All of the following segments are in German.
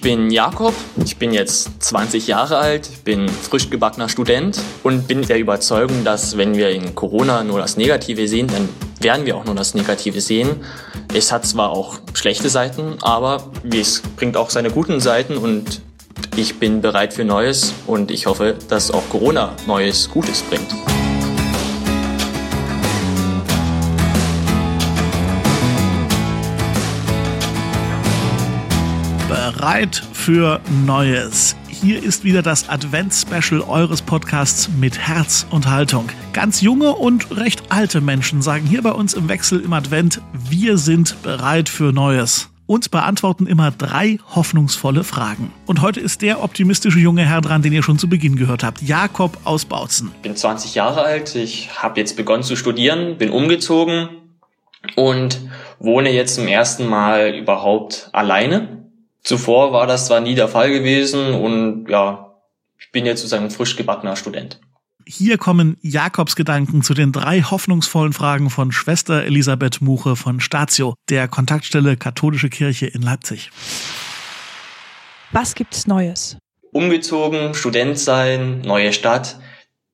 Ich bin Jakob, ich bin jetzt 20 Jahre alt, bin frisch gebackener Student und bin der Überzeugung, dass wenn wir in Corona nur das Negative sehen, dann werden wir auch nur das Negative sehen. Es hat zwar auch schlechte Seiten, aber es bringt auch seine guten Seiten und ich bin bereit für Neues und ich hoffe, dass auch Corona Neues Gutes bringt. Bereit für Neues. Hier ist wieder das Advents-Special eures Podcasts mit Herz und Haltung. Ganz junge und recht alte Menschen sagen hier bei uns im Wechsel im Advent, wir sind bereit für Neues und beantworten immer drei hoffnungsvolle Fragen. Und heute ist der optimistische junge Herr dran, den ihr schon zu Beginn gehört habt, Jakob aus Bautzen. Ich bin 20 Jahre alt, ich habe jetzt begonnen zu studieren, bin umgezogen und wohne jetzt zum ersten Mal überhaupt alleine Zuvor war das zwar nie der Fall gewesen und ja, ich bin jetzt sozusagen frisch gebackener Student. Hier kommen Jakobs Gedanken zu den drei hoffnungsvollen Fragen von Schwester Elisabeth Muche von Statio, der Kontaktstelle Katholische Kirche in Leipzig. Was gibt's Neues? Umgezogen, Student sein, neue Stadt,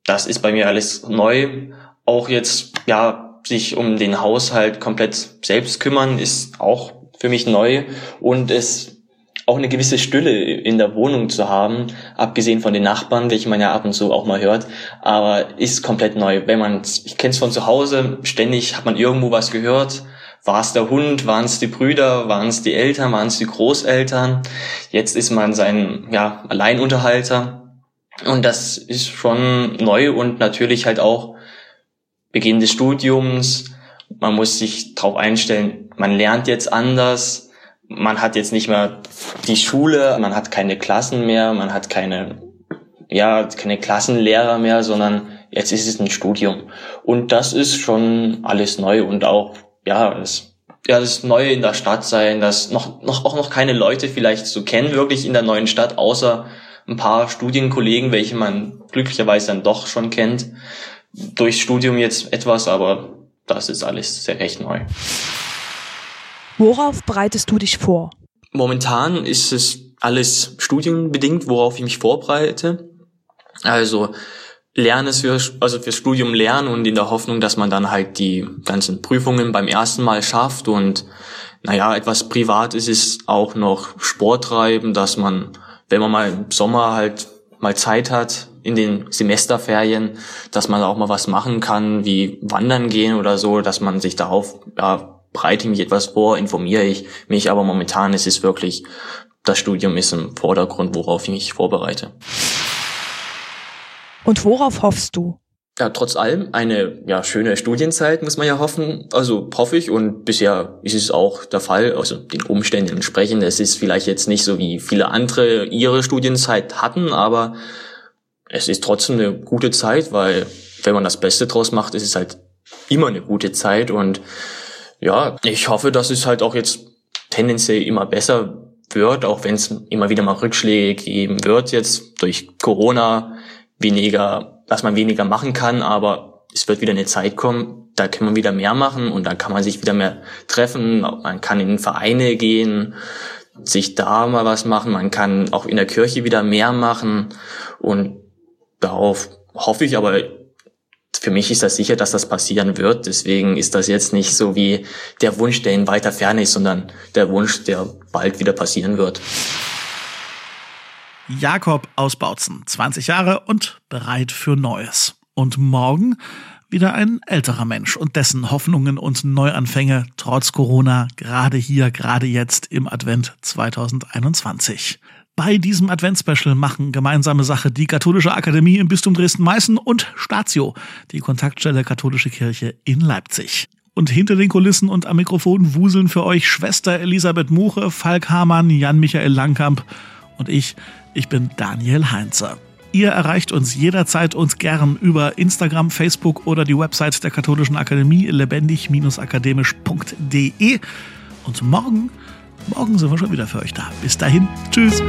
das ist bei mir alles neu. Auch jetzt, ja, sich um den Haushalt komplett selbst kümmern, ist auch für mich neu und es auch eine gewisse Stille in der Wohnung zu haben, abgesehen von den Nachbarn, welche man ja ab und zu auch mal hört, aber ist komplett neu. Wenn man, ich kenne es von zu Hause, ständig hat man irgendwo was gehört. War es der Hund, waren es die Brüder, waren es die Eltern, waren es die Großeltern. Jetzt ist man sein ja, Alleinunterhalter. Und das ist schon neu und natürlich halt auch Beginn des Studiums. Man muss sich darauf einstellen, man lernt jetzt anders, man hat jetzt nicht mehr die Schule, man hat keine Klassen mehr, man hat keine, ja, keine Klassenlehrer mehr, sondern jetzt ist es ein Studium. Und das ist schon alles neu und auch, ja, das, ja, das Neue in der Stadt sein, dass noch, noch, auch noch keine Leute vielleicht so kennen, wirklich in der neuen Stadt, außer ein paar Studienkollegen, welche man glücklicherweise dann doch schon kennt. Durchs Studium jetzt etwas, aber das ist alles sehr recht neu. Worauf bereitest du dich vor? Momentan ist es alles studienbedingt, worauf ich mich vorbereite. Also lerne es für, also fürs Studium lernen und in der Hoffnung, dass man dann halt die ganzen Prüfungen beim ersten Mal schafft und naja, etwas privat ist es auch noch Sport treiben, dass man, wenn man mal im Sommer halt mal Zeit hat, in den Semesterferien, dass man auch mal was machen kann, wie wandern gehen oder so, dass man sich darauf ja, bereite mich etwas vor, informiere ich mich, aber momentan ist es wirklich, das Studium ist im Vordergrund, worauf ich mich vorbereite. Und worauf hoffst du? Ja, trotz allem eine ja, schöne Studienzeit, muss man ja hoffen. Also hoffe ich und bisher ist es auch der Fall, also den Umständen entsprechend. Es ist vielleicht jetzt nicht so wie viele andere ihre Studienzeit hatten, aber es ist trotzdem eine gute Zeit, weil wenn man das Beste draus macht, ist es halt immer eine gute Zeit und ja, ich hoffe, dass es halt auch jetzt tendenziell immer besser wird, auch wenn es immer wieder mal Rückschläge geben wird jetzt durch Corona, weniger, dass man weniger machen kann, aber es wird wieder eine Zeit kommen, da kann man wieder mehr machen und dann kann man sich wieder mehr treffen, man kann in Vereine gehen, sich da mal was machen, man kann auch in der Kirche wieder mehr machen und darauf hoffe ich aber für mich ist das sicher, dass das passieren wird. Deswegen ist das jetzt nicht so wie der Wunsch, der in weiter Ferne ist, sondern der Wunsch, der bald wieder passieren wird. Jakob aus Bautzen, 20 Jahre und bereit für Neues. Und morgen wieder ein älterer Mensch und dessen Hoffnungen und Neuanfänge trotz Corona gerade hier, gerade jetzt im Advent 2021. Bei diesem Adventsspecial machen gemeinsame Sache die Katholische Akademie im Bistum Dresden-Meißen und Statio, die Kontaktstelle Katholische Kirche in Leipzig. Und hinter den Kulissen und am Mikrofon wuseln für euch Schwester Elisabeth Muche, Falk Hamann, Jan-Michael Langkamp und ich, ich bin Daniel Heinzer. Ihr erreicht uns jederzeit uns gern über Instagram, Facebook oder die Website der Katholischen Akademie lebendig-akademisch.de. Und morgen Morgen sind wir schon wieder für euch da. Bis dahin, tschüss.